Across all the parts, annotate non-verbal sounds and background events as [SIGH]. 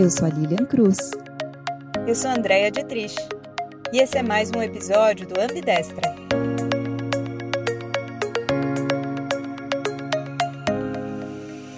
Eu sou a Lilian Cruz. Eu sou a Andrea Dietrich. E esse é mais um episódio do Ambidestra.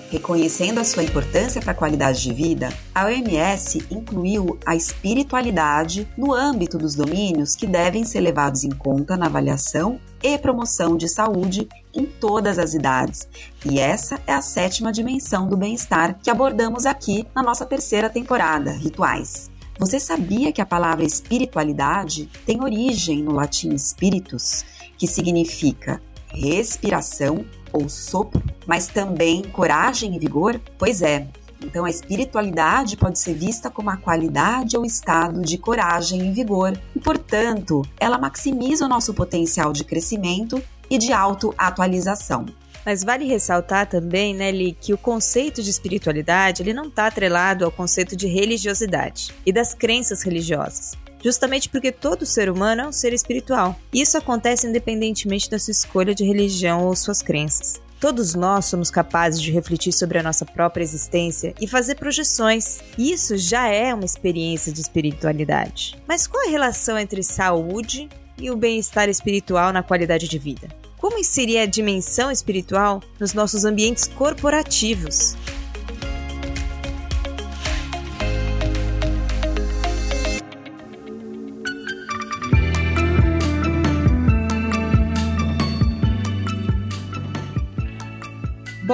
Reconhecendo a sua importância para a qualidade de vida, a OMS incluiu a espiritualidade no âmbito dos domínios que devem ser levados em conta na avaliação e promoção de saúde em todas as idades. E essa é a sétima dimensão do bem-estar que abordamos aqui na nossa terceira temporada, Rituais. Você sabia que a palavra espiritualidade tem origem no latim spiritus, que significa respiração ou sopro, mas também coragem e vigor? Pois é. Então, a espiritualidade pode ser vista como a qualidade ou estado de coragem e vigor, e, portanto, ela maximiza o nosso potencial de crescimento e de autoatualização. Mas vale ressaltar também, né, que o conceito de espiritualidade ele não está atrelado ao conceito de religiosidade e das crenças religiosas justamente porque todo ser humano é um ser espiritual. Isso acontece independentemente da sua escolha de religião ou suas crenças. Todos nós somos capazes de refletir sobre a nossa própria existência e fazer projeções. Isso já é uma experiência de espiritualidade. Mas qual a relação entre saúde e o bem-estar espiritual na qualidade de vida? Como inserir a dimensão espiritual nos nossos ambientes corporativos?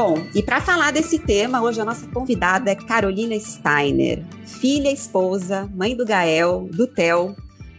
Bom, e para falar desse tema, hoje a nossa convidada é Carolina Steiner, filha, esposa, mãe do Gael, do Theo,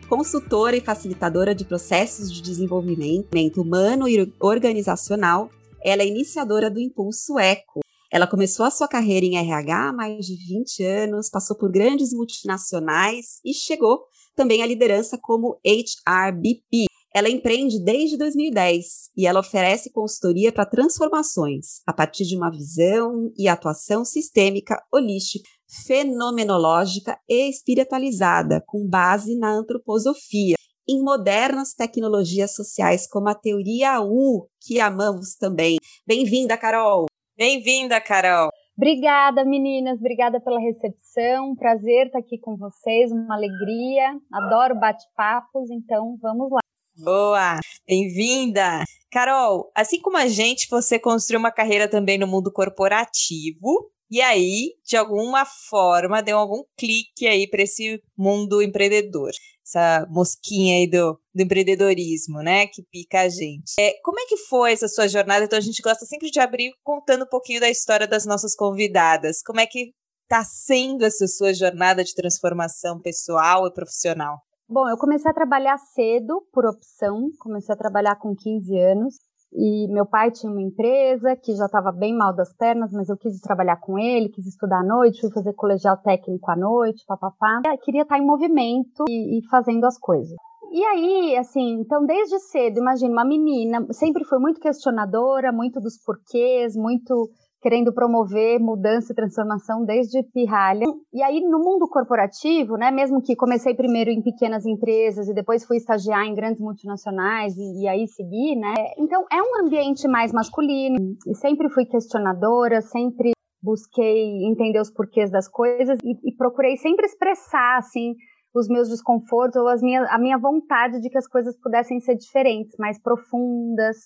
consultora e facilitadora de processos de desenvolvimento humano e organizacional. Ela é iniciadora do Impulso Eco. Ela começou a sua carreira em RH há mais de 20 anos, passou por grandes multinacionais e chegou também à liderança como HRBP, ela empreende desde 2010 e ela oferece consultoria para transformações a partir de uma visão e atuação sistêmica, holística, fenomenológica e espiritualizada, com base na antroposofia, em modernas tecnologias sociais como a teoria U, que amamos também. Bem-vinda, Carol! Bem-vinda, Carol! Obrigada, meninas. Obrigada pela recepção. Prazer estar aqui com vocês. Uma alegria. Adoro bate-papos. Então, vamos lá. Boa! Bem-vinda! Carol, assim como a gente, você construiu uma carreira também no mundo corporativo. E aí, de alguma forma, deu algum clique aí para esse mundo empreendedor. Essa mosquinha aí do, do empreendedorismo, né? Que pica a gente. É, como é que foi essa sua jornada? Então, a gente gosta sempre de abrir contando um pouquinho da história das nossas convidadas. Como é que está sendo essa sua jornada de transformação pessoal e profissional? Bom, eu comecei a trabalhar cedo, por opção. Comecei a trabalhar com 15 anos. E meu pai tinha uma empresa que já estava bem mal das pernas, mas eu quis trabalhar com ele, quis estudar à noite, fui fazer colegial técnico à noite, papapá. Queria estar em movimento e, e fazendo as coisas. E aí, assim, então desde cedo, imagina, uma menina sempre foi muito questionadora, muito dos porquês, muito querendo promover mudança e transformação desde pirralha. E aí no mundo corporativo, né, mesmo que comecei primeiro em pequenas empresas e depois fui estagiar em grandes multinacionais e, e aí segui, né? Então é um ambiente mais masculino. E sempre fui questionadora, sempre busquei entender os porquês das coisas e, e procurei sempre expressar assim os meus desconfortos ou as minhas, a minha vontade de que as coisas pudessem ser diferentes, mais profundas,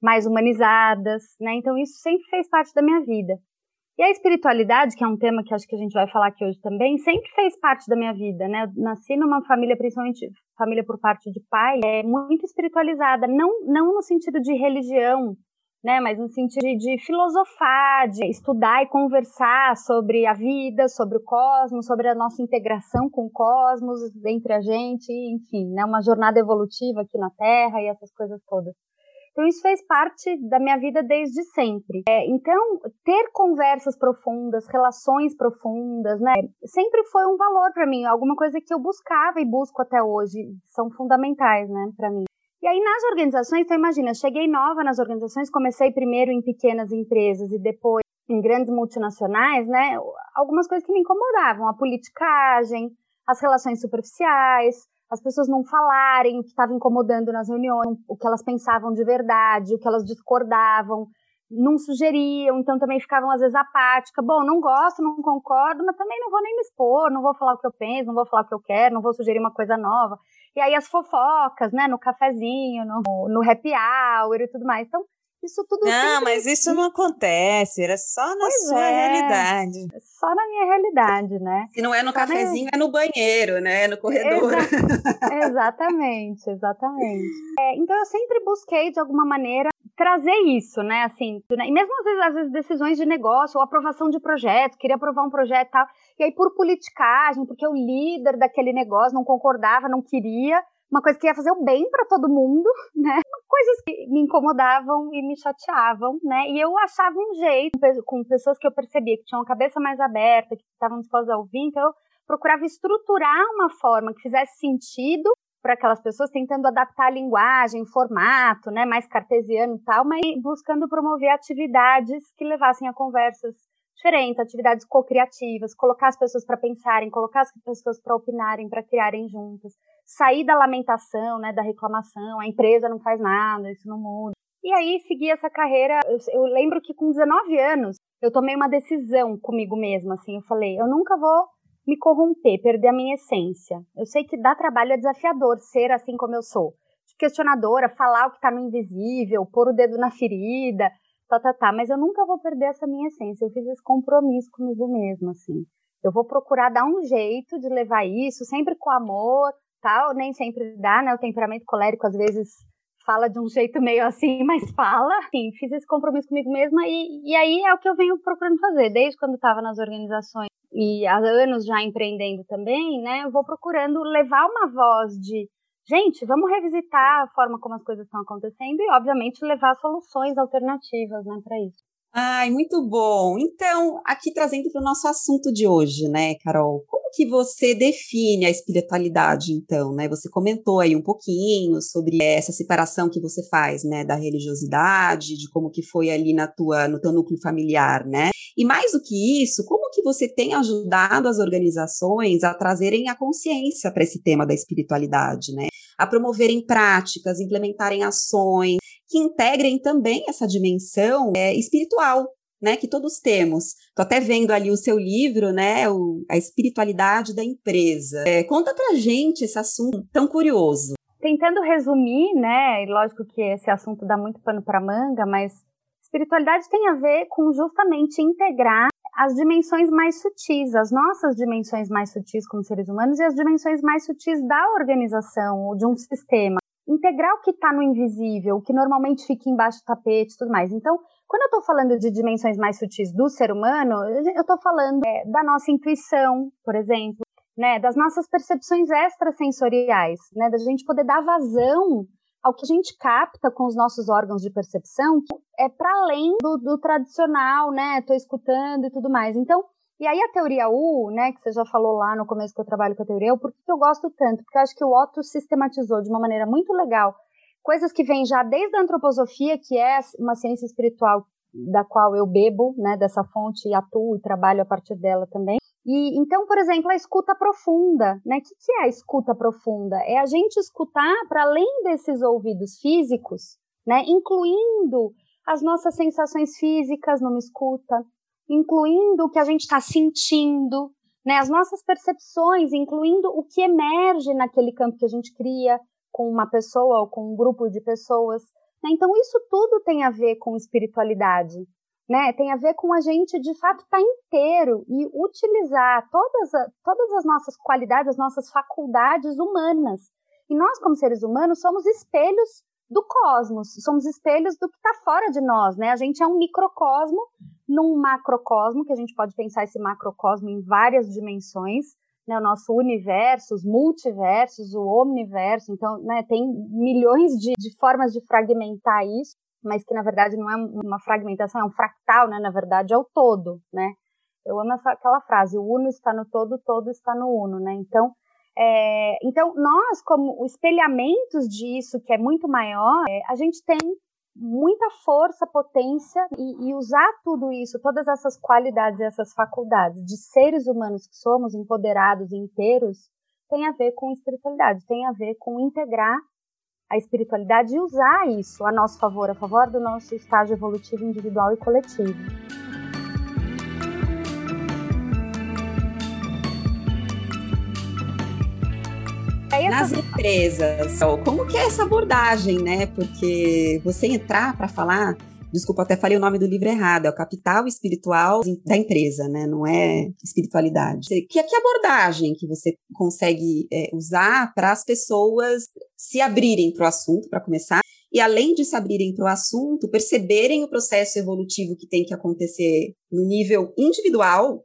mais humanizadas, né? Então isso sempre fez parte da minha vida. E a espiritualidade, que é um tema que acho que a gente vai falar aqui hoje também, sempre fez parte da minha vida, né? Eu nasci numa família, principalmente família por parte de pai, é muito espiritualizada, não, não no sentido de religião, né? Mas no sentido de, de filosofar, de estudar e conversar sobre a vida, sobre o cosmos, sobre a nossa integração com o cosmos, entre a gente, enfim, né? Uma jornada evolutiva aqui na Terra e essas coisas todas. Então, isso fez parte da minha vida desde sempre. É, então, ter conversas profundas, relações profundas, né, sempre foi um valor para mim, alguma coisa que eu buscava e busco até hoje, são fundamentais, né, para mim. E aí, nas organizações, então imagina, eu cheguei nova nas organizações, comecei primeiro em pequenas empresas e depois em grandes multinacionais, né, algumas coisas que me incomodavam, a politicagem, as relações superficiais, as pessoas não falarem o que estava incomodando nas reuniões, o que elas pensavam de verdade, o que elas discordavam. não sugeriam, então também ficavam às vezes apática. Bom, não gosto, não concordo, mas também não vou nem me expor, não vou falar o que eu penso, não vou falar o que eu quero, não vou sugerir uma coisa nova. E aí as fofocas, né, no cafezinho, no, no happy hour e tudo mais. Então, isso tudo Não, sempre... mas isso não acontece, era só na pois sua é. realidade. Só na minha realidade, né? Se não é no só cafezinho, na... é no banheiro, né? É no corredor. Exa... [LAUGHS] exatamente, exatamente. É, então eu sempre busquei, de alguma maneira, trazer isso, né? Assim, né? e mesmo às vezes, às vezes decisões de negócio ou aprovação de projeto, queria aprovar um projeto e tal, e aí por politicagem, porque o líder daquele negócio não concordava, não queria, uma coisa que ia fazer o bem para todo mundo, [LAUGHS] né? Coisas que me incomodavam e me chateavam, né? E eu achava um jeito, com pessoas que eu percebia que tinham a cabeça mais aberta, que estavam dispostas a ouvir, então eu procurava estruturar uma forma que fizesse sentido para aquelas pessoas, tentando adaptar a linguagem, formato, né, mais cartesiano e tal, mas buscando promover atividades que levassem a conversas diferentes, atividades co-criativas, colocar as pessoas para pensarem, colocar as pessoas para opinarem, para criarem juntas, sair da lamentação, né, da reclamação, a empresa não faz nada, isso não muda. E aí seguir essa carreira, eu, eu lembro que com 19 anos eu tomei uma decisão comigo mesma, assim, eu falei, eu nunca vou me corromper, perder a minha essência. Eu sei que dá trabalho, é desafiador ser assim como eu sou. Questionadora, falar o que está no invisível, pôr o dedo na ferida, tá, tá, tá, mas eu nunca vou perder essa minha essência. Eu fiz esse compromisso comigo mesma, assim. Eu vou procurar dar um jeito de levar isso, sempre com amor, tal, nem sempre dá, né? O temperamento colérico às vezes fala de um jeito meio assim, [LAUGHS] mas fala. Sim, fiz esse compromisso comigo mesma e, e aí é o que eu venho procurando fazer, desde quando estava nas organizações e há anos já empreendendo também, né? Eu vou procurando levar uma voz de gente, vamos revisitar a forma como as coisas estão acontecendo e, obviamente, levar soluções alternativas, né, para isso. Ai, muito bom. Então, aqui trazendo para o nosso assunto de hoje, né, Carol? Como que você define a espiritualidade, então, né? Você comentou aí um pouquinho sobre essa separação que você faz, né, da religiosidade, de como que foi ali na tua, no teu núcleo familiar, né? E mais do que isso, como que você tem ajudado as organizações a trazerem a consciência para esse tema da espiritualidade, né? A promoverem práticas, implementarem ações que integrem também essa dimensão é, espiritual, né, que todos temos. Tô até vendo ali o seu livro, né, o, a espiritualidade da empresa. É, conta pra gente esse assunto tão curioso. Tentando resumir, né, e lógico que esse assunto dá muito pano para manga, mas espiritualidade tem a ver com justamente integrar as dimensões mais sutis, as nossas dimensões mais sutis como seres humanos e as dimensões mais sutis da organização ou de um sistema integrar o que está no invisível, o que normalmente fica embaixo do tapete e tudo mais. Então, quando eu estou falando de dimensões mais sutis do ser humano, eu estou falando é, da nossa intuição, por exemplo, né, das nossas percepções extrasensoriais, né, da gente poder dar vazão ao que a gente capta com os nossos órgãos de percepção, é para além do, do tradicional, né, estou escutando e tudo mais. Então, e aí a teoria U, né, que você já falou lá no começo que eu trabalho com a teoria U, por que eu gosto tanto? Porque eu acho que o Otto sistematizou de uma maneira muito legal coisas que vêm já desde a antroposofia, que é uma ciência espiritual da qual eu bebo, né, dessa fonte e atuo e trabalho a partir dela também. E então, por exemplo, a escuta profunda, né? O que, que é a escuta profunda? É a gente escutar para além desses ouvidos físicos, né, incluindo as nossas sensações físicas numa escuta, incluindo o que a gente está sentindo, né, as nossas percepções, incluindo o que emerge naquele campo que a gente cria com uma pessoa ou com um grupo de pessoas. Né? Então, isso tudo tem a ver com espiritualidade. Né? Tem a ver com a gente, de fato, estar tá inteiro e utilizar todas, a, todas as nossas qualidades, as nossas faculdades humanas. E nós, como seres humanos, somos espelhos do cosmos, somos espelhos do que está fora de nós, né? A gente é um microcosmo num macrocosmo, que a gente pode pensar esse macrocosmo em várias dimensões, né? O nosso universo, os multiversos, o omniverso, então, né, tem milhões de, de formas de fragmentar isso, mas que na verdade não é uma fragmentação, é um fractal, né? Na verdade é o todo, né? Eu amo essa, aquela frase, o uno está no todo, o todo está no uno, né? Então, é, então, nós, como espelhamentos disso, que é muito maior, é, a gente tem muita força, potência e, e, usar tudo isso, todas essas qualidades essas faculdades de seres humanos que somos, empoderados inteiros, tem a ver com espiritualidade, tem a ver com integrar a espiritualidade e usar isso a nosso favor, a favor do nosso estágio evolutivo individual e coletivo. Nas empresas, como que é essa abordagem, né? Porque você entrar para falar Desculpa, até falei o nome do livro errado. É o Capital Espiritual da Empresa, né? Não é espiritualidade. Que, que abordagem que você consegue é, usar para as pessoas se abrirem para o assunto, para começar, e além de se abrirem para o assunto, perceberem o processo evolutivo que tem que acontecer no nível individual,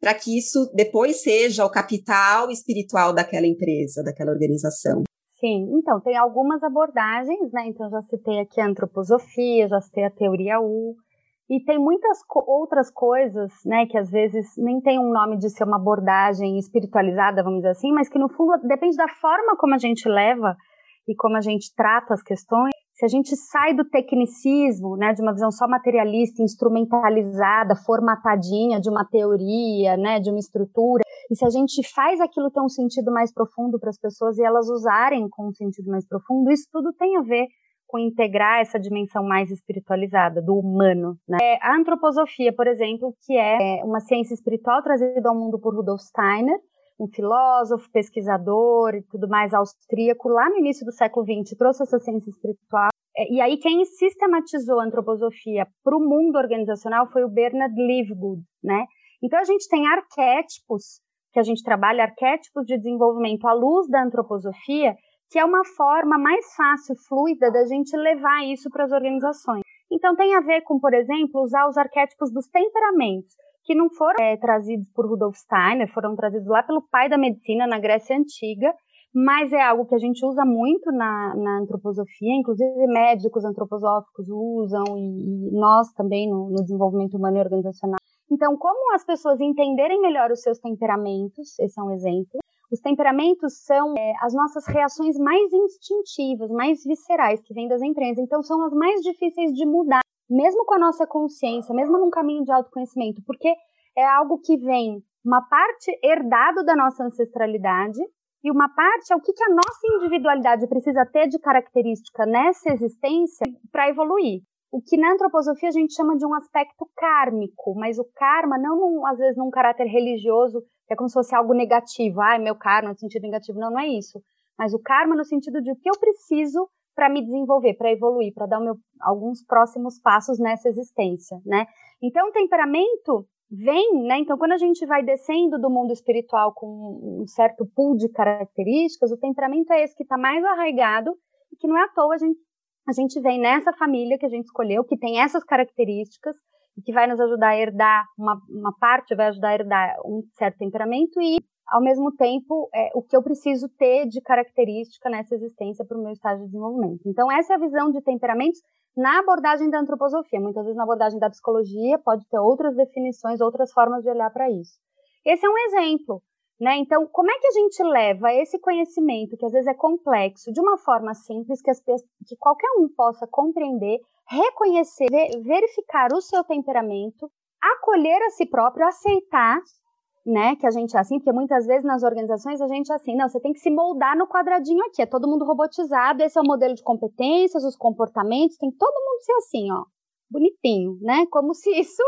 para que isso depois seja o capital espiritual daquela empresa, daquela organização. Sim, então, tem algumas abordagens, né? Então, já citei aqui a antroposofia, já citei a teoria U, e tem muitas co outras coisas, né, que às vezes nem tem um nome de ser uma abordagem espiritualizada, vamos dizer assim, mas que no fundo depende da forma como a gente leva e como a gente trata as questões. Se a gente sai do tecnicismo, né, de uma visão só materialista, instrumentalizada, formatadinha de uma teoria, né, de uma estrutura, e se a gente faz aquilo ter um sentido mais profundo para as pessoas e elas usarem com um sentido mais profundo, isso tudo tem a ver com integrar essa dimensão mais espiritualizada do humano. Né? É, a antroposofia, por exemplo, que é uma ciência espiritual trazida ao mundo por Rudolf Steiner, um filósofo, pesquisador e tudo mais austríaco, lá no início do século XX, trouxe essa ciência espiritual. É, e aí quem sistematizou a antroposofia para o mundo organizacional foi o Bernard Livegood, né? Então a gente tem arquétipos que a gente trabalha arquétipos de desenvolvimento à luz da antroposofia, que é uma forma mais fácil, fluida, da gente levar isso para as organizações. Então, tem a ver com, por exemplo, usar os arquétipos dos temperamentos, que não foram é, trazidos por Rudolf Steiner, foram trazidos lá pelo pai da medicina na Grécia Antiga, mas é algo que a gente usa muito na, na antroposofia, inclusive médicos antroposóficos usam, e, e nós também no, no desenvolvimento humano e organizacional então, como as pessoas entenderem melhor os seus temperamentos, esse é um exemplo. Os temperamentos são é, as nossas reações mais instintivas, mais viscerais, que vêm das empresas. Então, são as mais difíceis de mudar, mesmo com a nossa consciência, mesmo num caminho de autoconhecimento, porque é algo que vem uma parte herdado da nossa ancestralidade e uma parte é o que, que a nossa individualidade precisa ter de característica nessa existência para evoluir. O que na antroposofia a gente chama de um aspecto kármico, mas o karma não num, às vezes num caráter religioso, é como se fosse algo negativo, ah, meu karma no sentido negativo, não, não é isso. Mas o karma no sentido de o que eu preciso para me desenvolver, para evoluir, para dar meu, alguns próximos passos nessa existência, né? Então, o temperamento vem, né? Então, quando a gente vai descendo do mundo espiritual com um certo pool de características, o temperamento é esse que está mais arraigado e que não é à toa a gente a gente vem nessa família que a gente escolheu, que tem essas características, e que vai nos ajudar a herdar, uma, uma parte vai ajudar a herdar um certo temperamento e, ao mesmo tempo, é, o que eu preciso ter de característica nessa existência para o meu estágio de desenvolvimento. Então, essa é a visão de temperamentos na abordagem da antroposofia. Muitas vezes, na abordagem da psicologia, pode ter outras definições, outras formas de olhar para isso. Esse é um exemplo. Né? Então, como é que a gente leva esse conhecimento, que às vezes é complexo, de uma forma simples, que, as, que qualquer um possa compreender, reconhecer, verificar o seu temperamento, acolher a si próprio, aceitar né, que a gente é assim, porque muitas vezes nas organizações a gente é assim, não, você tem que se moldar no quadradinho aqui, é todo mundo robotizado, esse é o modelo de competências, os comportamentos, tem todo mundo ser assim, ó, bonitinho, né, como se isso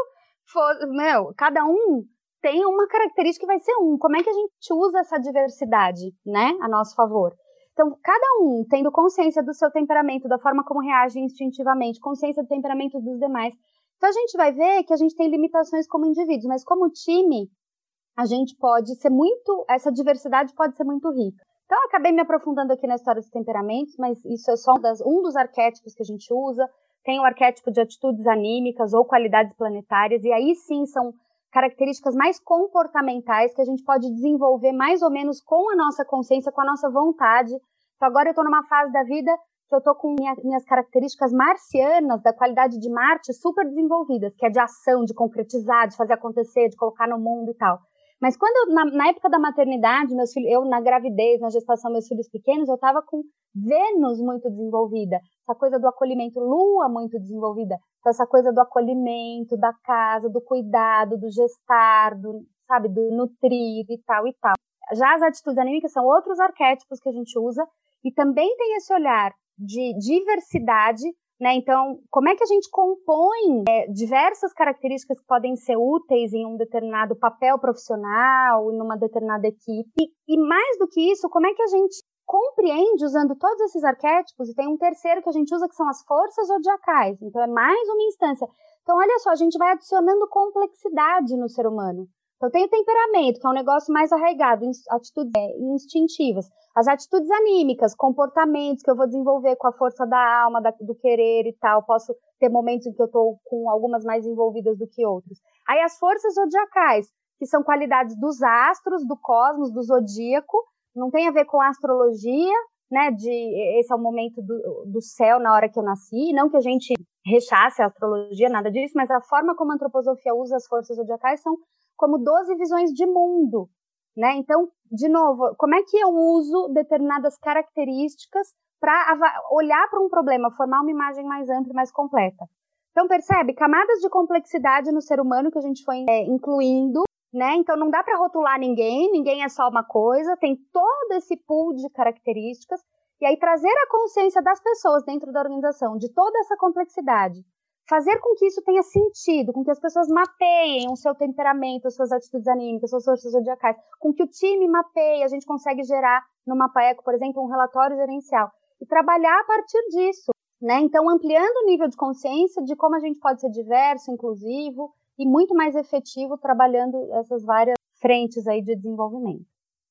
fosse, meu, cada um tem uma característica que vai ser um. Como é que a gente usa essa diversidade, né, a nosso favor? Então, cada um tendo consciência do seu temperamento, da forma como reage instintivamente, consciência do temperamento dos demais. Então, a gente vai ver que a gente tem limitações como indivíduos, mas como time, a gente pode ser muito, essa diversidade pode ser muito rica. Então, eu acabei me aprofundando aqui na história dos temperamentos, mas isso é só das, um dos arquétipos que a gente usa. Tem o arquétipo de atitudes anímicas ou qualidades planetárias, e aí sim são características mais comportamentais que a gente pode desenvolver mais ou menos com a nossa consciência, com a nossa vontade. Então agora eu estou numa fase da vida que eu estou com minha, minhas características marcianas, da qualidade de Marte, super desenvolvidas, que é de ação, de concretizar, de fazer acontecer, de colocar no mundo e tal. Mas quando na, na, época da maternidade, meus filhos, eu na gravidez, na gestação, meus filhos pequenos, eu estava com Vênus muito desenvolvida, essa coisa do acolhimento, Lua muito desenvolvida, então, essa coisa do acolhimento, da casa, do cuidado, do gestar, do, sabe, do nutrir e tal e tal. Já as atitudes anímicas são outros arquétipos que a gente usa e também tem esse olhar de diversidade né? Então, como é que a gente compõe é, diversas características que podem ser úteis em um determinado papel profissional, numa determinada equipe? E mais do que isso, como é que a gente compreende usando todos esses arquétipos? E tem um terceiro que a gente usa que são as forças zodiacais. Então, é mais uma instância. Então, olha só, a gente vai adicionando complexidade no ser humano. Então, tem o temperamento, que é um negócio mais arraigado, atitudes é, instintivas. As atitudes anímicas, comportamentos que eu vou desenvolver com a força da alma, da, do querer e tal. Posso ter momentos em que eu estou com algumas mais envolvidas do que outros. Aí as forças zodiacais, que são qualidades dos astros, do cosmos, do zodíaco. Não tem a ver com a astrologia, né? De esse é o momento do, do céu na hora que eu nasci. Não que a gente rechace a astrologia, nada disso, mas a forma como a antroposofia usa as forças zodiacais são como 12 visões de mundo, né? Então, de novo, como é que eu uso determinadas características para olhar para um problema, formar uma imagem mais ampla e mais completa? Então, percebe? Camadas de complexidade no ser humano que a gente foi é, incluindo, né? Então, não dá para rotular ninguém, ninguém é só uma coisa, tem todo esse pool de características, e aí trazer a consciência das pessoas dentro da organização de toda essa complexidade fazer com que isso tenha sentido, com que as pessoas mapeiem o seu temperamento, as suas atitudes anímicas, suas forças zodiacais, com que o time mapeie, a gente consegue gerar no Mapaeco, por exemplo, um relatório gerencial e trabalhar a partir disso, né? Então, ampliando o nível de consciência de como a gente pode ser diverso, inclusivo e muito mais efetivo trabalhando essas várias frentes aí de desenvolvimento.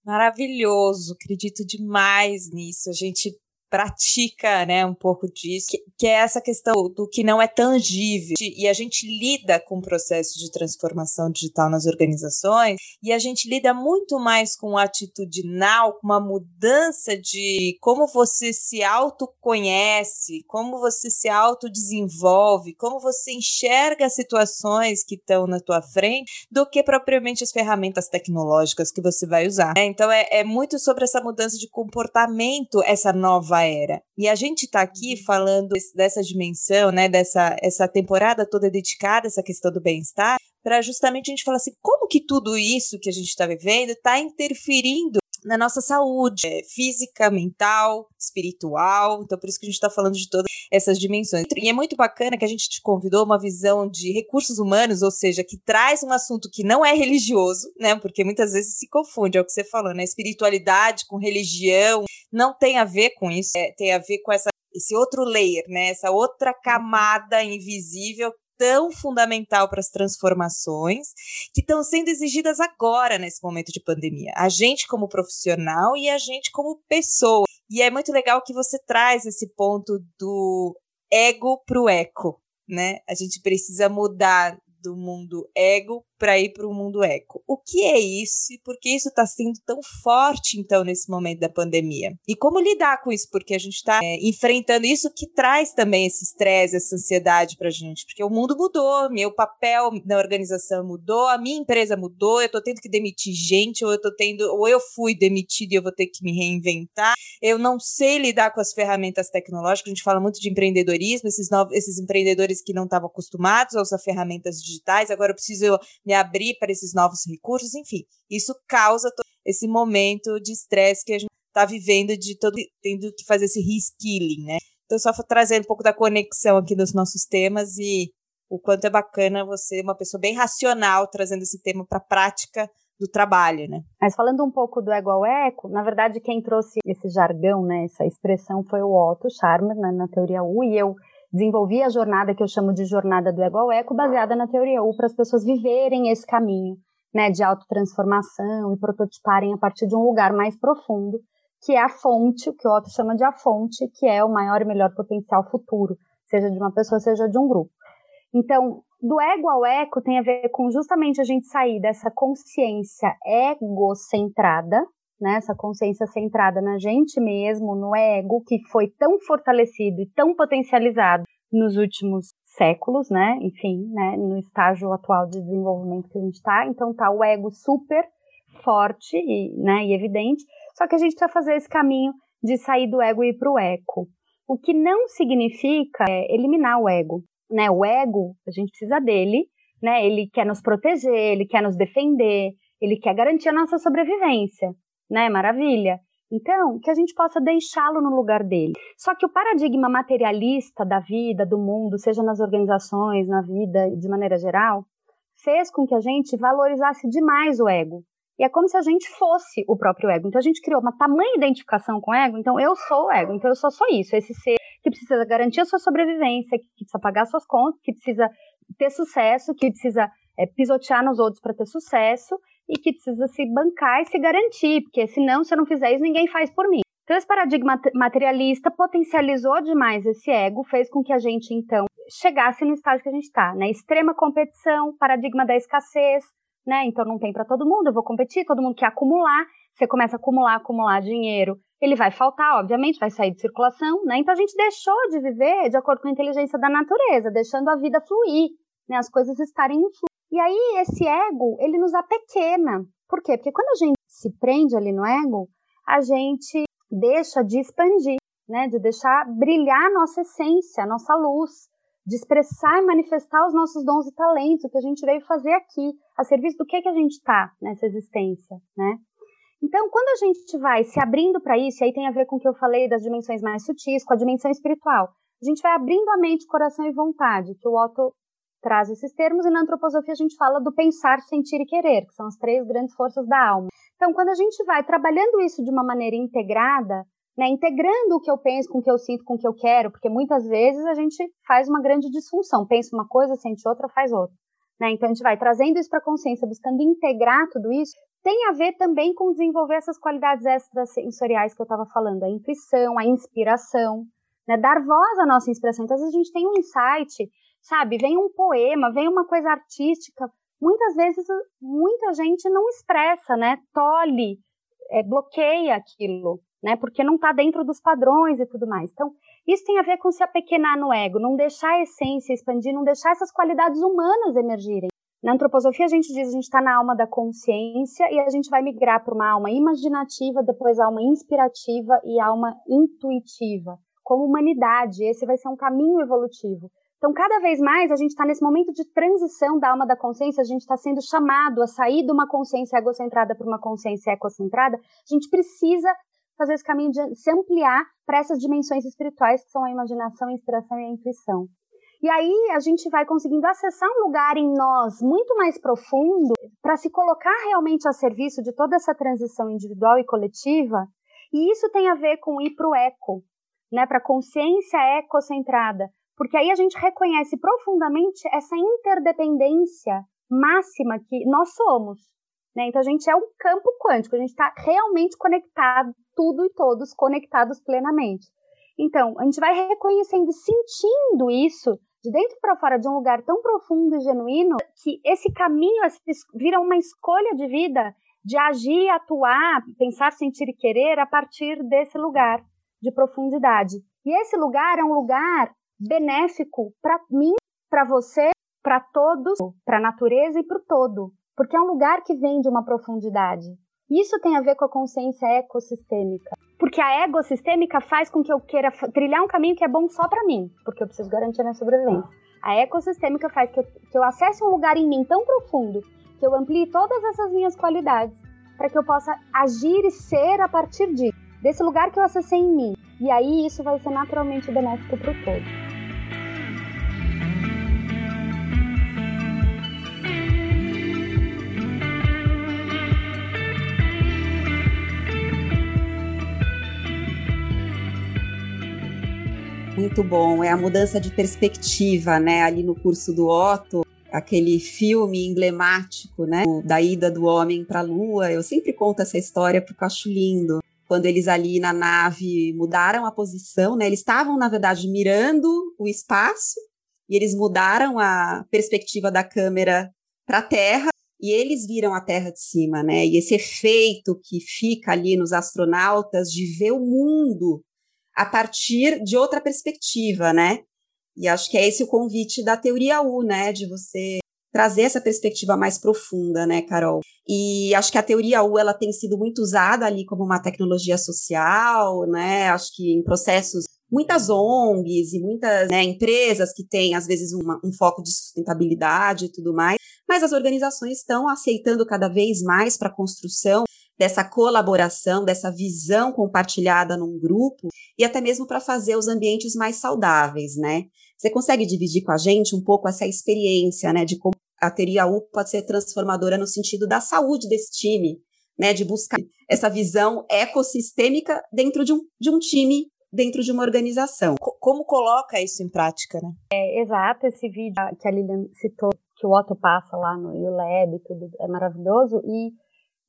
Maravilhoso, acredito demais nisso. A gente pratica, né, um pouco disso, que, que, é essa questão do que não é tangível. E a gente lida com o processo de transformação digital nas organizações e a gente lida muito mais com o atitudinal, com uma mudança de como você se autoconhece, como você se autodesenvolve, como você enxerga as situações que estão na tua frente, do que propriamente as ferramentas tecnológicas que você vai usar. Então é, é muito sobre essa mudança de comportamento, essa nova era. E a gente está aqui uhum. falando dessa dimensão, né, dessa essa temporada toda dedicada a essa questão do bem-estar, para justamente a gente falar assim, como que tudo isso que a gente está vivendo está interferindo na nossa saúde é, física, mental, espiritual. Então, por isso que a gente está falando de todas essas dimensões. E é muito bacana que a gente te convidou uma visão de recursos humanos, ou seja, que traz um assunto que não é religioso, né? Porque muitas vezes se confunde, é o que você falou, né? Espiritualidade com religião não tem a ver com isso, é, tem a ver com essa esse outro layer, né? Essa outra camada invisível tão fundamental para as transformações que estão sendo exigidas agora nesse momento de pandemia. A gente como profissional e a gente como pessoa. E é muito legal que você traz esse ponto do ego para o eco, né? A gente precisa mudar do mundo ego para ir para o mundo eco. O que é isso por que isso está sendo tão forte, então, nesse momento da pandemia? E como lidar com isso? Porque a gente está é, enfrentando isso que traz também esse estresse, essa ansiedade para a gente. Porque o mundo mudou, meu papel na organização mudou, a minha empresa mudou, eu estou tendo que demitir gente, ou eu tô tendo, ou eu fui demitido e eu vou ter que me reinventar. Eu não sei lidar com as ferramentas tecnológicas, a gente fala muito de empreendedorismo, esses, novos, esses empreendedores que não estavam acostumados a usar ferramentas digitais, agora eu preciso me abrir para esses novos recursos, enfim, isso causa todo esse momento de estresse que a gente está vivendo de todo tendo que fazer esse reskilling, né? Então só trazer um pouco da conexão aqui dos nossos temas e o quanto é bacana você, uma pessoa bem racional, trazendo esse tema para a prática do trabalho, né? Mas falando um pouco do ego ao eco, na verdade quem trouxe esse jargão, né, essa expressão foi o Otto Scharmer, né, na teoria U, e eu desenvolvi a jornada que eu chamo de jornada do ego ao eco, baseada na teoria U, para as pessoas viverem esse caminho né, de autotransformação e prototiparem a partir de um lugar mais profundo, que é a fonte, o que o Otto chama de a fonte, que é o maior e melhor potencial futuro, seja de uma pessoa, seja de um grupo. Então, do ego ao eco tem a ver com justamente a gente sair dessa consciência egocentrada, né, essa consciência centrada na gente mesmo, no ego, que foi tão fortalecido e tão potencializado nos últimos séculos, né, enfim, né, no estágio atual de desenvolvimento que a gente está. Então tá o ego super forte e, né, e evidente, só que a gente precisa fazer esse caminho de sair do ego e ir para o eco. O que não significa é eliminar o ego, né? O ego, a gente precisa dele, né? Ele quer nos proteger, ele quer nos defender, ele quer garantir a nossa sobrevivência né? Maravilha. Então, que a gente possa deixá-lo no lugar dele. Só que o paradigma materialista da vida, do mundo, seja nas organizações, na vida de maneira geral, fez com que a gente valorizasse demais o ego. E é como se a gente fosse o próprio ego. Então a gente criou uma tamanha identificação com o ego. Então eu sou o ego. Então eu sou só isso. Esse ser que precisa garantir a sua sobrevivência, que precisa pagar suas contas, que precisa ter sucesso, que precisa é, pisotear nos outros para ter sucesso e que precisa se bancar e se garantir, porque senão, se eu não fizer isso, ninguém faz por mim. Então, esse paradigma materialista potencializou demais esse ego, fez com que a gente, então, chegasse no estágio que a gente está, né? Extrema competição, paradigma da escassez, né? Então, não tem para todo mundo, eu vou competir, todo mundo quer acumular, você começa a acumular, acumular dinheiro, ele vai faltar, obviamente, vai sair de circulação, né? Então, a gente deixou de viver de acordo com a inteligência da natureza, deixando a vida fluir, né? As coisas estarem em fluxo. E aí, esse ego, ele nos apequena. Por quê? Porque quando a gente se prende ali no ego, a gente deixa de expandir, né? De deixar brilhar a nossa essência, a nossa luz, de expressar e manifestar os nossos dons e talentos, o que a gente veio fazer aqui, a serviço do que, que a gente está nessa existência, né? Então, quando a gente vai se abrindo para isso, e aí tem a ver com o que eu falei das dimensões mais sutis, com a dimensão espiritual, a gente vai abrindo a mente, coração e vontade, que o Otto traz esses termos, e na antroposofia a gente fala do pensar, sentir e querer, que são as três grandes forças da alma. Então, quando a gente vai trabalhando isso de uma maneira integrada, né, integrando o que eu penso com o que eu sinto, com o que eu quero, porque muitas vezes a gente faz uma grande disfunção, pensa uma coisa, sente outra, faz outra. Né? Então, a gente vai trazendo isso para a consciência, buscando integrar tudo isso, tem a ver também com desenvolver essas qualidades extrasensoriais que eu estava falando, a intuição, a inspiração, né? dar voz à nossa inspiração. Então, às vezes a gente tem um insight sabe? Vem um poema, vem uma coisa artística. Muitas vezes, muita gente não expressa, né? Tolhe, é, bloqueia aquilo, né? Porque não está dentro dos padrões e tudo mais. Então, isso tem a ver com se apequenar no ego, não deixar a essência expandir, não deixar essas qualidades humanas emergirem. Na antroposofia, a gente diz que a gente está na alma da consciência e a gente vai migrar para uma alma imaginativa, depois alma inspirativa e alma intuitiva. Como humanidade, esse vai ser um caminho evolutivo. Então, cada vez mais, a gente está nesse momento de transição da alma da consciência, a gente está sendo chamado a sair de uma consciência egocentrada para uma consciência ecocentrada. A gente precisa fazer esse caminho de se ampliar para essas dimensões espirituais que são a imaginação, a inspiração e a intuição. E aí a gente vai conseguindo acessar um lugar em nós muito mais profundo para se colocar realmente a serviço de toda essa transição individual e coletiva. E isso tem a ver com ir para o eco, né, para consciência ecocentrada, porque aí a gente reconhece profundamente essa interdependência máxima que nós somos. Né? Então a gente é um campo quântico, a gente está realmente conectado, tudo e todos conectados plenamente. Então, a gente vai reconhecendo e sentindo isso de dentro para fora de um lugar tão profundo e genuíno que esse caminho vira uma escolha de vida de agir, atuar, pensar, sentir e querer a partir desse lugar de profundidade. E esse lugar é um lugar benéfico para mim, para você, para todos, para a natureza e para o todo, porque é um lugar que vem de uma profundidade. Isso tem a ver com a consciência ecossistêmica. Porque a egossistêmica faz com que eu queira trilhar um caminho que é bom só para mim, porque eu preciso garantir a minha sobrevivência. A ecossistêmica faz que eu, que eu acesse um lugar em mim tão profundo que eu amplie todas essas minhas qualidades para que eu possa agir e ser a partir de, desse lugar que eu acessei em mim. E aí isso vai ser naturalmente benéfico para o todo. Muito bom. É a mudança de perspectiva, né? Ali no curso do Otto, aquele filme emblemático, né? Da ida do homem para a lua. Eu sempre conto essa história porque eu acho lindo. Quando eles ali na nave mudaram a posição, né? Eles estavam, na verdade, mirando o espaço e eles mudaram a perspectiva da câmera para a Terra e eles viram a Terra de cima, né? E esse efeito que fica ali nos astronautas de ver o mundo a partir de outra perspectiva, né? E acho que é esse o convite da teoria U, né? De você trazer essa perspectiva mais profunda, né, Carol? E acho que a teoria U ela tem sido muito usada ali como uma tecnologia social, né? Acho que em processos muitas ONGs e muitas né, empresas que têm às vezes uma, um foco de sustentabilidade e tudo mais, mas as organizações estão aceitando cada vez mais para a construção dessa colaboração, dessa visão compartilhada num grupo e até mesmo para fazer os ambientes mais saudáveis, né? Você consegue dividir com a gente um pouco essa experiência, né, de como a teoria U pode ser transformadora no sentido da saúde desse time, né, de buscar essa visão ecossistêmica dentro de um, de um time, dentro de uma organização. Como coloca isso em prática, né? É, exato, esse vídeo que a Lilian citou, que o Otto passa lá no ULab, tudo é maravilhoso, e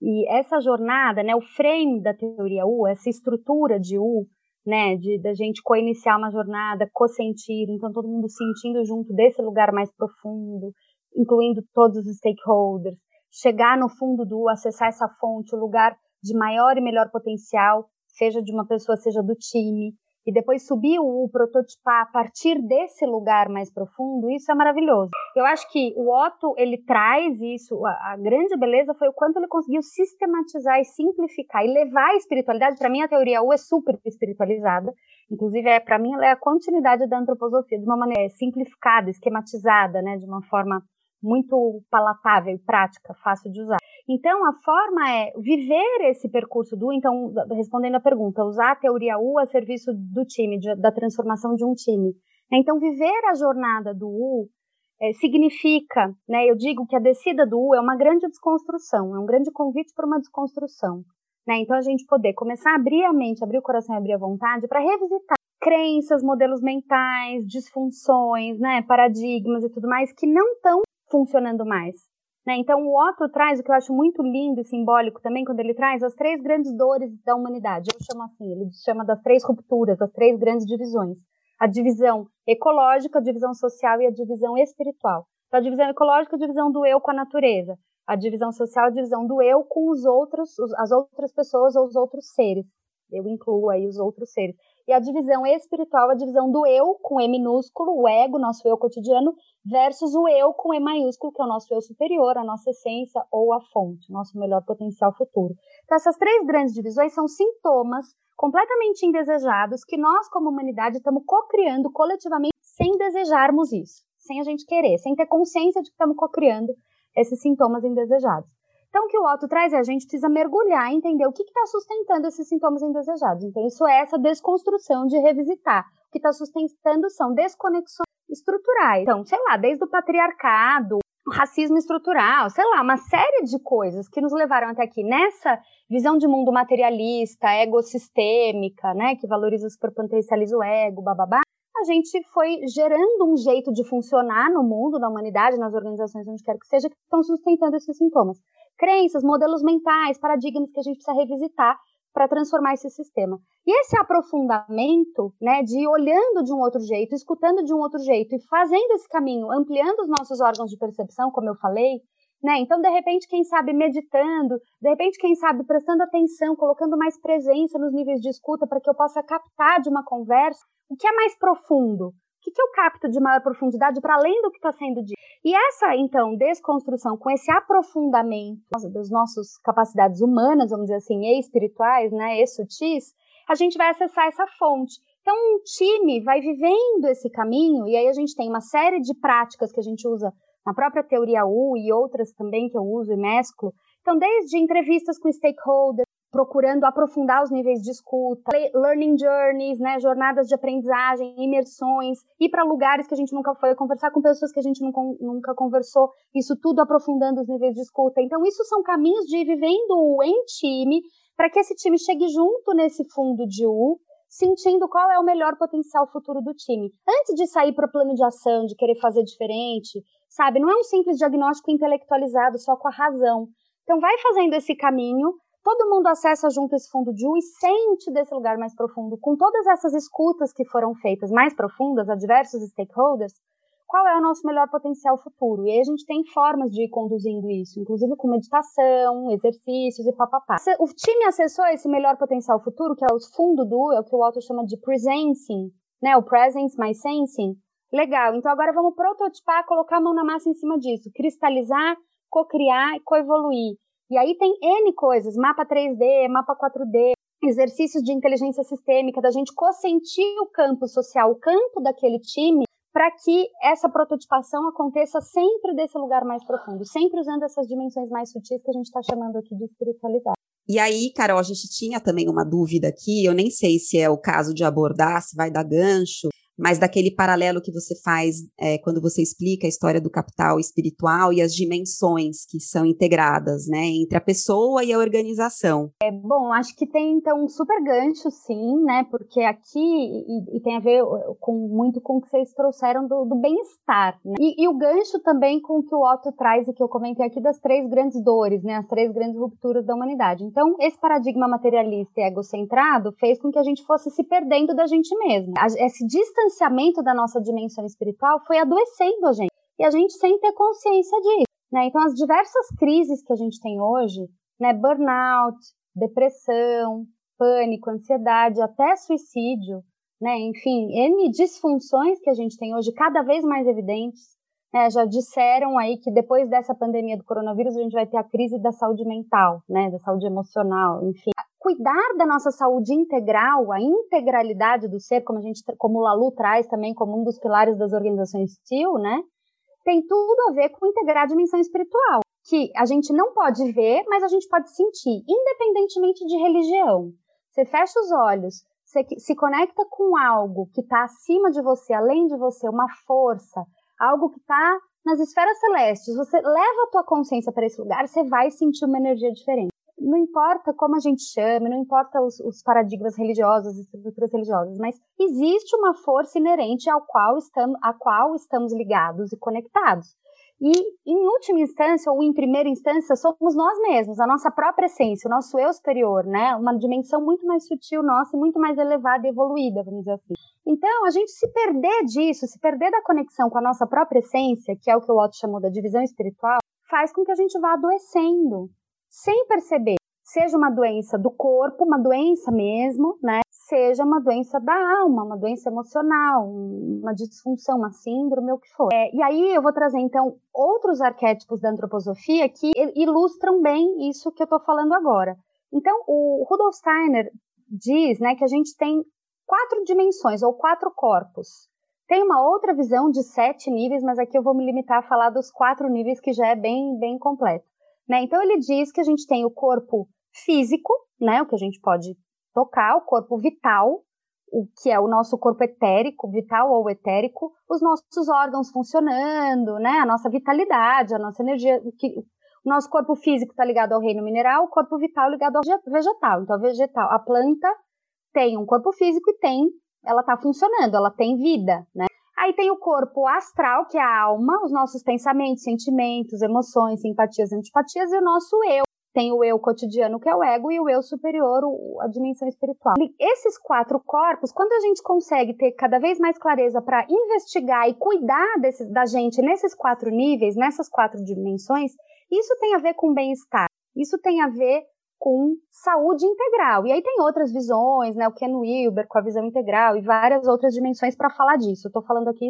e essa jornada, né, o frame da teoria U, essa estrutura de U, né, de da gente co-iniciar uma jornada, co-sentir, então todo mundo sentindo junto desse lugar mais profundo, incluindo todos os stakeholders, chegar no fundo do U, acessar essa fonte, o lugar de maior e melhor potencial, seja de uma pessoa, seja do time, e depois subir o, prototipar a partir desse lugar mais profundo, isso é maravilhoso. Eu acho que o Otto, ele traz isso, a, a grande beleza foi o quanto ele conseguiu sistematizar e simplificar e levar a espiritualidade, para mim a teoria U é super espiritualizada, inclusive é para mim ela é a continuidade da antroposofia de uma maneira simplificada, esquematizada, né, de uma forma muito palatável, prática, fácil de usar. Então, a forma é viver esse percurso do, então, respondendo a pergunta, usar a teoria U a serviço do time, de, da transformação de um time. Então, viver a jornada do U é, significa, né, eu digo que a descida do U é uma grande desconstrução, é um grande convite para uma desconstrução. Né? Então, a gente poder começar a abrir a mente, abrir o coração e abrir a vontade para revisitar crenças, modelos mentais, disfunções, né, paradigmas e tudo mais que não estão funcionando mais. Né? Então, o Otto traz o que eu acho muito lindo e simbólico também, quando ele traz as três grandes dores da humanidade. Eu chamo assim, ele chama das três rupturas, das três grandes divisões. A divisão ecológica, a divisão social e a divisão espiritual. Então, a divisão ecológica, a divisão do eu com a natureza. A divisão social, a divisão do eu com os outros, as outras pessoas ou os outros seres. Eu incluo aí os outros seres. E a divisão espiritual, a divisão do eu com E minúsculo, o ego, nosso eu cotidiano, versus o eu com E maiúsculo, que é o nosso eu superior, a nossa essência ou a fonte, nosso melhor potencial futuro. Então, essas três grandes divisões são sintomas completamente indesejados que nós, como humanidade, estamos co-criando coletivamente sem desejarmos isso, sem a gente querer, sem ter consciência de que estamos co-criando esses sintomas indesejados. Então, o que o Otto traz é a gente precisa mergulhar e entender o que está sustentando esses sintomas indesejados. Então, isso é essa desconstrução de revisitar. O que está sustentando são desconexões estruturais. Então, sei lá, desde o patriarcado, o racismo estrutural, sei lá, uma série de coisas que nos levaram até aqui nessa visão de mundo materialista, egossistêmica, né, que valoriza o superpotencializa o ego, bababá, a gente foi gerando um jeito de funcionar no mundo, na humanidade, nas organizações, onde quer que seja, que estão sustentando esses sintomas crenças, modelos mentais, paradigmas que a gente precisa revisitar para transformar esse sistema. E esse aprofundamento, né, de olhando de um outro jeito, escutando de um outro jeito e fazendo esse caminho, ampliando os nossos órgãos de percepção, como eu falei, né? Então, de repente, quem sabe meditando, de repente, quem sabe prestando atenção, colocando mais presença nos níveis de escuta para que eu possa captar de uma conversa o que é mais profundo, que, que eu capto de maior profundidade para além do que está sendo dito? E essa, então, desconstrução com esse aprofundamento das nossas capacidades humanas, vamos dizer assim, e espirituais, né, e sutis, a gente vai acessar essa fonte. Então, um time vai vivendo esse caminho, e aí a gente tem uma série de práticas que a gente usa na própria teoria U e outras também que eu uso e mesclo. Então, desde entrevistas com stakeholders, procurando aprofundar os níveis de escuta, learning journeys, né, jornadas de aprendizagem, imersões, ir para lugares que a gente nunca foi, conversar com pessoas que a gente nunca, conversou, isso tudo aprofundando os níveis de escuta. Então, isso são caminhos de ir vivendo em time, para que esse time chegue junto nesse fundo de U, sentindo qual é o melhor potencial futuro do time. Antes de sair para o plano de ação, de querer fazer diferente, sabe? Não é um simples diagnóstico intelectualizado só com a razão. Então, vai fazendo esse caminho todo mundo acessa junto esse fundo de U e sente desse lugar mais profundo, com todas essas escutas que foram feitas mais profundas a diversos stakeholders, qual é o nosso melhor potencial futuro. E aí a gente tem formas de ir conduzindo isso, inclusive com meditação, exercícios e papapá. O time acessou esse melhor potencial futuro, que é o fundo do, é o que o Otto chama de presencing, né? O presence mais sensing. Legal, então agora vamos prototipar, colocar a mão na massa em cima disso, cristalizar, co-criar e co-evoluir. E aí tem N coisas, mapa 3D, mapa 4D, exercícios de inteligência sistêmica, da gente consentir o campo social, o campo daquele time, para que essa prototipação aconteça sempre desse lugar mais profundo, sempre usando essas dimensões mais sutis que a gente está chamando aqui de espiritualidade. E aí, Carol, a gente tinha também uma dúvida aqui, eu nem sei se é o caso de abordar, se vai dar gancho, mas daquele paralelo que você faz é, quando você explica a história do capital espiritual e as dimensões que são integradas, né, entre a pessoa e a organização. É bom, acho que tem então um super gancho, sim, né, porque aqui e, e tem a ver com muito com o que vocês trouxeram do, do bem-estar, né? e, e, o gancho também com o que o Otto traz e que eu comentei aqui das três grandes dores, né, as três grandes rupturas da humanidade. Então, esse paradigma materialista e egocentrado fez com que a gente fosse se perdendo da gente mesmo. Esse distância distanciamento da nossa dimensão espiritual foi adoecendo a gente. E a gente sem ter consciência disso. Né? Então, as diversas crises que a gente tem hoje, né, burnout, depressão, pânico, ansiedade, até suicídio, né, enfim, N disfunções que a gente tem hoje, cada vez mais evidentes. Né, já disseram aí que depois dessa pandemia do coronavírus a gente vai ter a crise da saúde mental, né, da saúde emocional, enfim cuidar da nossa saúde integral, a integralidade do ser, como a gente, como o Lalu traz também como um dos pilares das organizações STIL, né? Tem tudo a ver com integrar a dimensão espiritual, que a gente não pode ver, mas a gente pode sentir, independentemente de religião. Você fecha os olhos, você se conecta com algo que está acima de você, além de você, uma força, algo que está nas esferas celestes. Você leva a tua consciência para esse lugar, você vai sentir uma energia diferente não importa como a gente chame, não importa os, os paradigmas religiosos, as estruturas religiosas, mas existe uma força inerente ao qual estamos, a qual estamos ligados e conectados. E, em última instância, ou em primeira instância, somos nós mesmos, a nossa própria essência, o nosso eu superior, né? Uma dimensão muito mais sutil nossa e muito mais elevada e evoluída, vamos dizer assim. Então, a gente se perder disso, se perder da conexão com a nossa própria essência, que é o que o Otto chamou da divisão espiritual, faz com que a gente vá adoecendo, sem perceber. Seja uma doença do corpo, uma doença mesmo, né? Seja uma doença da alma, uma doença emocional, uma disfunção, uma síndrome, o que for. É, e aí eu vou trazer então outros arquétipos da antroposofia que ilustram bem isso que eu estou falando agora. Então, o Rudolf Steiner diz né, que a gente tem quatro dimensões ou quatro corpos. Tem uma outra visão de sete níveis, mas aqui eu vou me limitar a falar dos quatro níveis que já é bem, bem completo. Né? Então ele diz que a gente tem o corpo físico, né, o que a gente pode tocar, o corpo vital, o que é o nosso corpo etérico, vital ou etérico, os nossos órgãos funcionando, né, a nossa vitalidade, a nossa energia, o, que, o nosso corpo físico está ligado ao reino mineral, o corpo vital ligado ao vegetal. Então, vegetal, a planta tem um corpo físico e tem, ela está funcionando, ela tem vida, né? Aí tem o corpo astral, que é a alma, os nossos pensamentos, sentimentos, emoções, simpatias, antipatias, e o nosso eu. Tem o eu cotidiano, que é o ego, e o eu superior, a dimensão espiritual. Esses quatro corpos, quando a gente consegue ter cada vez mais clareza para investigar e cuidar desse, da gente nesses quatro níveis, nessas quatro dimensões, isso tem a ver com bem-estar. Isso tem a ver com saúde integral. E aí tem outras visões, né? O Ken Wilber com a visão integral e várias outras dimensões para falar disso. Estou falando aqui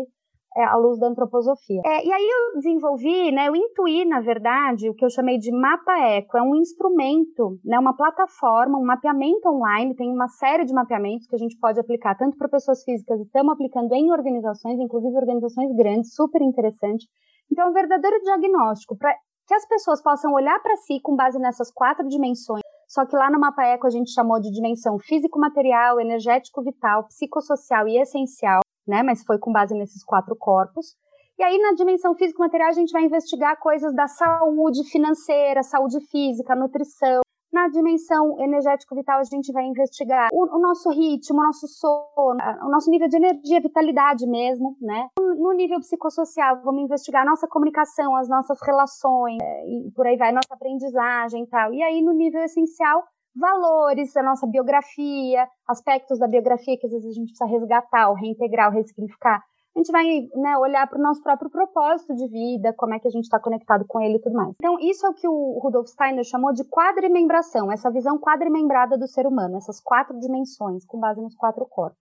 à luz da antroposofia. É, e aí eu desenvolvi, né? Eu intuí, na verdade, o que eu chamei de mapa eco. É um instrumento, né? Uma plataforma, um mapeamento online. Tem uma série de mapeamentos que a gente pode aplicar tanto para pessoas físicas e estamos aplicando em organizações, inclusive organizações grandes, super interessante. Então, é um verdadeiro diagnóstico para que as pessoas possam olhar para si com base nessas quatro dimensões. Só que lá no Mapa Eco a gente chamou de dimensão físico-material, energético-vital, psicossocial e essencial, né? Mas foi com base nesses quatro corpos. E aí, na dimensão físico-material, a gente vai investigar coisas da saúde financeira, saúde física, nutrição, na dimensão energético-vital, a gente vai investigar o, o, nosso ritmo, o nosso sono, o nosso nível de energia, vitalidade mesmo, né? No nível psicossocial, vamos investigar a nossa comunicação, as nossas relações, é, e por aí vai, nossa aprendizagem e tal. E aí, no nível essencial, valores da nossa biografia, aspectos da biografia que às vezes a gente precisa resgatar, ou reintegrar, ou ressignificar a gente vai né, olhar para o nosso próprio propósito de vida, como é que a gente está conectado com ele e tudo mais. Então, isso é o que o Rudolf Steiner chamou de quadrimembração, essa visão quadrimembrada do ser humano, essas quatro dimensões, com base nos quatro corpos.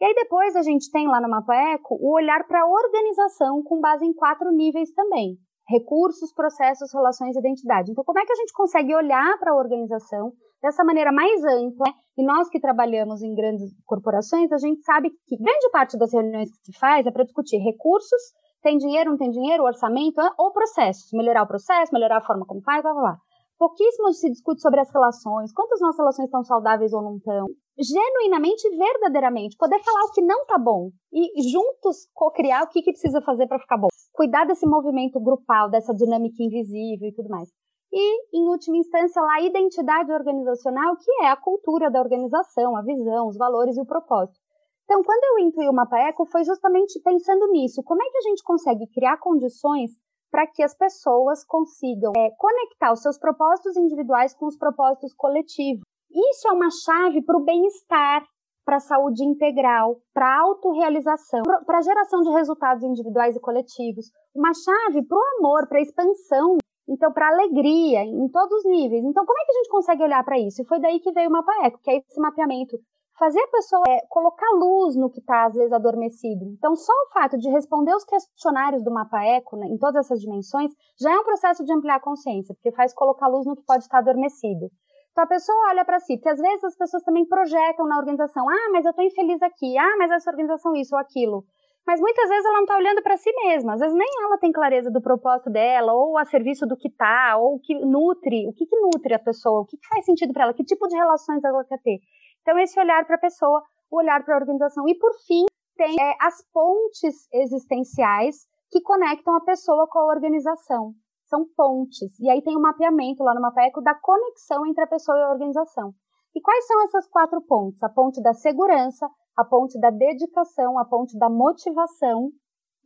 E aí depois a gente tem lá no Mapa Eco o olhar para a organização com base em quatro níveis também. Recursos, processos, relações e identidade. Então, como é que a gente consegue olhar para a organização dessa maneira mais ampla. E nós que trabalhamos em grandes corporações, a gente sabe que grande parte das reuniões que se faz é para discutir recursos, tem dinheiro, não tem dinheiro, orçamento ou processos, melhorar o processo, melhorar a forma como faz, blá blá blá. pouquíssimo se discute sobre as relações, quantas nossas relações estão saudáveis ou não estão. Genuinamente, verdadeiramente, poder falar o que não tá bom e juntos co-criar o que, que precisa fazer para ficar bom. Cuidar desse movimento grupal, dessa dinâmica invisível e tudo mais. E, em última instância, lá, a identidade organizacional, que é a cultura da organização, a visão, os valores e o propósito. Então, quando eu intuí o Mapa Eco, foi justamente pensando nisso. Como é que a gente consegue criar condições para que as pessoas consigam é, conectar os seus propósitos individuais com os propósitos coletivos? Isso é uma chave para o bem-estar, para a saúde integral, para a autorrealização, para a geração de resultados individuais e coletivos. Uma chave para o amor, para a expansão então, para alegria, em todos os níveis. Então, como é que a gente consegue olhar para isso? E foi daí que veio o Mapa Eco, que é esse mapeamento fazer a pessoa é, colocar luz no que está às vezes adormecido. Então, só o fato de responder os questionários do Mapa Eco, né, em todas essas dimensões, já é um processo de ampliar a consciência, porque faz colocar luz no que pode estar adormecido. Então, a pessoa olha para si, porque às vezes as pessoas também projetam na organização: ah, mas eu estou infeliz aqui, ah, mas essa organização isso ou aquilo. Mas muitas vezes ela não está olhando para si mesma, às vezes nem ela tem clareza do propósito dela, ou a serviço do que está, ou o que nutre, o que, que nutre a pessoa, o que, que faz sentido para ela, que tipo de relações ela quer ter. Então, esse olhar para a pessoa, o olhar para a organização. E, por fim, tem é, as pontes existenciais que conectam a pessoa com a organização. São pontes. E aí tem um mapeamento lá no Mapeco da conexão entre a pessoa e a organização. E quais são essas quatro pontes? A ponte da segurança, a ponte da dedicação, a ponte da motivação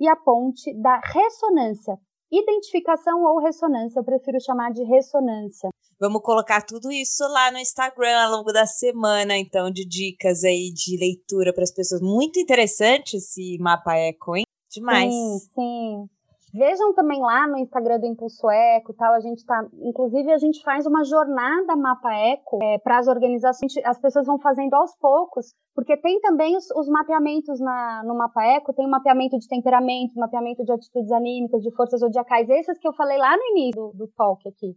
e a ponte da ressonância. Identificação ou ressonância, eu prefiro chamar de ressonância. Vamos colocar tudo isso lá no Instagram ao longo da semana, então, de dicas aí de leitura para as pessoas. Muito interessante esse mapa eco, hein? Demais. Sim, sim. Vejam também lá no Instagram do Impulso Eco, tal, a gente tá, inclusive a gente faz uma jornada mapa eco é, para as organizações, as pessoas vão fazendo aos poucos, porque tem também os, os mapeamentos na, no mapa eco, tem o mapeamento de temperamento, mapeamento de atitudes anímicas, de forças zodiacais, esses que eu falei lá no início do, do talk aqui.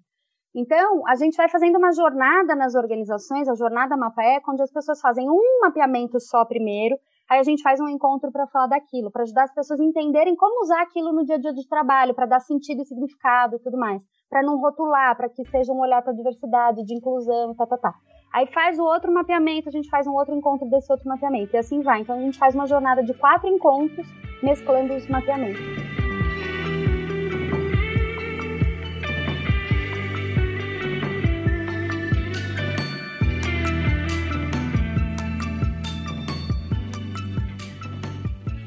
Então, a gente vai fazendo uma jornada nas organizações, a jornada Mapa Eco, onde as pessoas fazem um mapeamento só primeiro, aí a gente faz um encontro para falar daquilo, para ajudar as pessoas a entenderem como usar aquilo no dia a dia de trabalho, para dar sentido e significado e tudo mais, para não rotular, para que seja um olhar para a diversidade, de inclusão, tá, tá, tá. Aí faz o outro mapeamento, a gente faz um outro encontro desse outro mapeamento, e assim vai. Então a gente faz uma jornada de quatro encontros, mesclando os mapeamentos.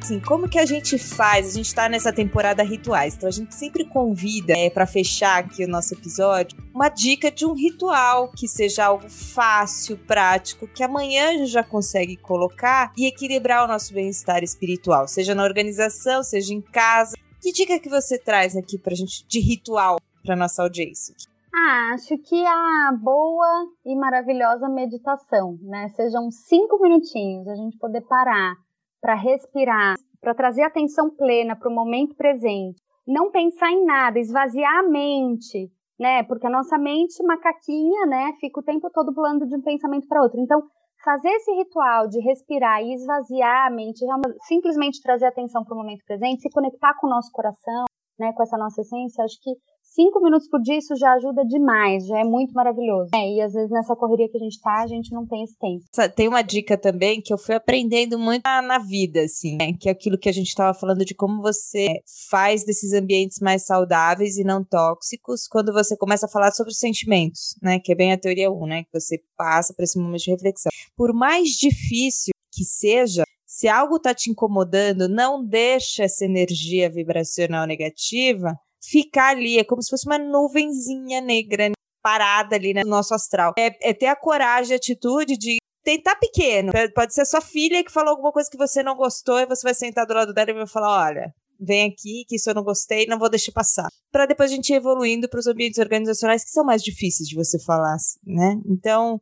Assim, como que a gente faz? A gente tá nessa temporada rituais, então a gente sempre convida, é, para fechar aqui o nosso episódio, uma dica de um ritual que seja algo fácil, prático, que amanhã a gente já consegue colocar e equilibrar o nosso bem-estar espiritual, seja na organização, seja em casa. Que dica que você traz aqui pra gente de ritual para nossa audiência? Ah, acho que a boa e maravilhosa meditação, né? Sejam cinco minutinhos, a gente poder parar, para respirar, para trazer atenção plena para o momento presente, não pensar em nada, esvaziar a mente, né? Porque a nossa mente macaquinha, né, fica o tempo todo pulando de um pensamento para outro. Então, fazer esse ritual de respirar e esvaziar a mente, simplesmente trazer atenção para o momento presente, se conectar com o nosso coração, né, com essa nossa essência, acho que cinco minutos por dia isso já ajuda demais, já é muito maravilhoso. É, e às vezes nessa correria que a gente tá, a gente não tem esse tempo. Tem uma dica também que eu fui aprendendo muito na vida, assim, né? que é aquilo que a gente estava falando de como você faz desses ambientes mais saudáveis e não tóxicos quando você começa a falar sobre os sentimentos, né? Que é bem a teoria 1, né? Que você passa para esse momento de reflexão. Por mais difícil que seja, se algo está te incomodando, não deixa essa energia vibracional negativa ficar ali. É como se fosse uma nuvenzinha negra parada ali no nosso astral. É, é ter a coragem, a atitude de tentar pequeno. Pode ser sua filha que falou alguma coisa que você não gostou e você vai sentar do lado dela e vai falar: olha. Vem aqui, que isso eu não gostei, não vou deixar passar. Para depois a gente ir evoluindo para os ambientes organizacionais que são mais difíceis de você falar, né? Então,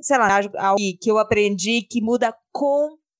sei lá, algo que eu aprendi que muda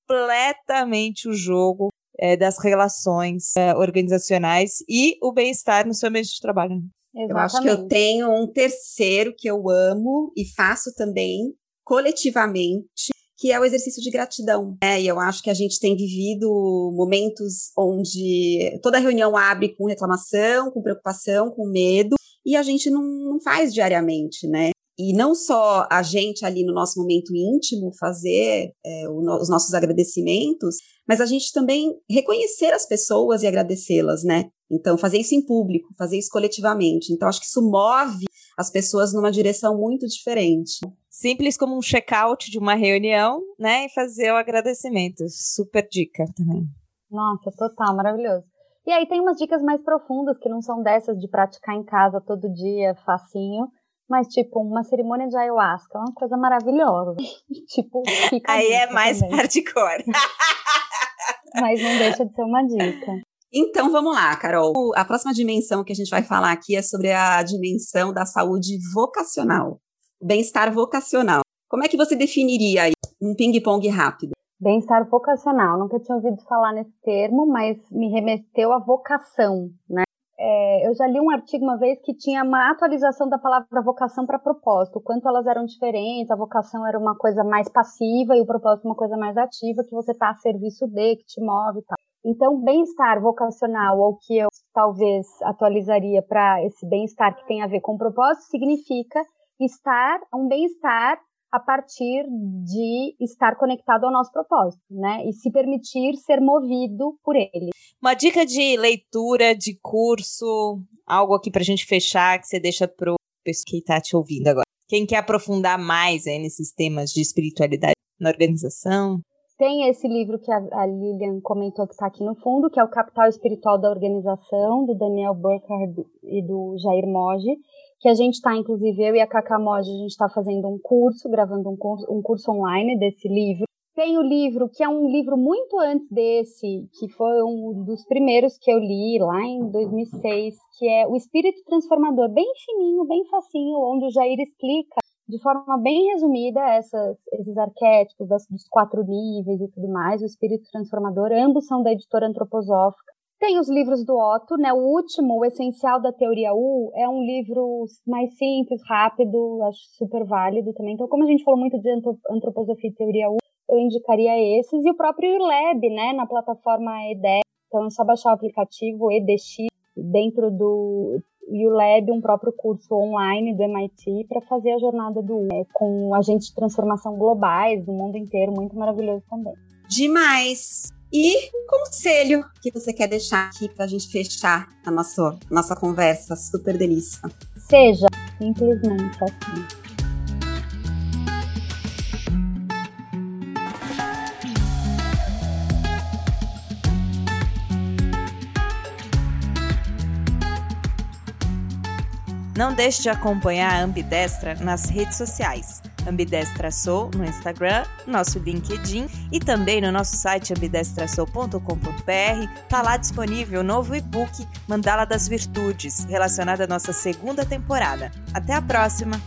completamente o jogo é, das relações é, organizacionais e o bem-estar no seu ambiente de trabalho. Exatamente. Eu acho que eu tenho um terceiro que eu amo e faço também coletivamente, que é o exercício de gratidão. É, e eu acho que a gente tem vivido momentos onde toda reunião abre com reclamação, com preocupação, com medo, e a gente não, não faz diariamente, né? E não só a gente ali no nosso momento íntimo fazer é, os nossos agradecimentos, mas a gente também reconhecer as pessoas e agradecê-las, né? Então, fazer isso em público, fazer isso coletivamente. Então, acho que isso move as pessoas numa direção muito diferente. Simples como um check-out de uma reunião, né? E fazer o agradecimento. Super dica também. Nossa, total, maravilhoso. E aí tem umas dicas mais profundas que não são dessas de praticar em casa todo dia, facinho, mas tipo uma cerimônia de ayahuasca, é uma coisa maravilhosa. [LAUGHS] tipo, fica Aí é mais também. hardcore. [LAUGHS] mas não deixa de ser uma dica. Então vamos lá, Carol. A próxima dimensão que a gente vai falar aqui é sobre a dimensão da saúde vocacional, bem-estar vocacional. Como é que você definiria aí um ping-pong rápido? Bem-estar vocacional. Nunca tinha ouvido falar nesse termo, mas me remeteu à vocação, né? É, eu já li um artigo uma vez que tinha uma atualização da palavra vocação para propósito, o quanto elas eram diferentes, a vocação era uma coisa mais passiva e o propósito uma coisa mais ativa, que você está a serviço de, que te move e tal. Então, bem-estar vocacional, ou que eu talvez atualizaria para esse bem-estar que tem a ver com propósito, significa estar, um bem-estar a partir de estar conectado ao nosso propósito, né? E se permitir ser movido por ele. Uma dica de leitura, de curso, algo aqui para a gente fechar que você deixa pro pessoal que está te ouvindo agora. Quem quer aprofundar mais aí nesses temas de espiritualidade na organização? Tem esse livro que a, Lilian comentou que está aqui no fundo, que é o Capital Espiritual da Organização, do Daniel Burkhardt e do Jair Moji, que a gente está, inclusive, eu e a Cacá Moji, a gente está fazendo um curso, gravando um curso, um curso online desse livro. Tem o livro, que é um livro muito antes desse, que foi um dos primeiros que eu li lá em 2006, que é O Espírito Transformador, bem fininho, bem facinho, onde o Jair explica de forma bem resumida essas, esses arquétipos das, dos quatro níveis e tudo mais, o espírito transformador, ambos são da editora antroposófica. Tem os livros do Otto, né? O último, o essencial da teoria U, é um livro mais simples, rápido, acho super válido também. Então, como a gente falou muito de antroposofia e teoria U, eu indicaria esses e o próprio ULab, né, na plataforma EDE. Então é só baixar o aplicativo EDX dentro do e o Lab, um próprio curso online do MIT para fazer a jornada do é, com agentes de transformação globais do mundo inteiro, muito maravilhoso também. Demais! E um conselho que você quer deixar aqui para a gente fechar a nossa, nossa conversa super delícia? Seja simplesmente assim. Não deixe de acompanhar a Ambidestra nas redes sociais. Ambidestra Sou no Instagram, nosso LinkedIn e também no nosso site ambidestrasou.com.br. Está lá disponível o novo e-book Mandala das Virtudes, relacionado à nossa segunda temporada. Até a próxima!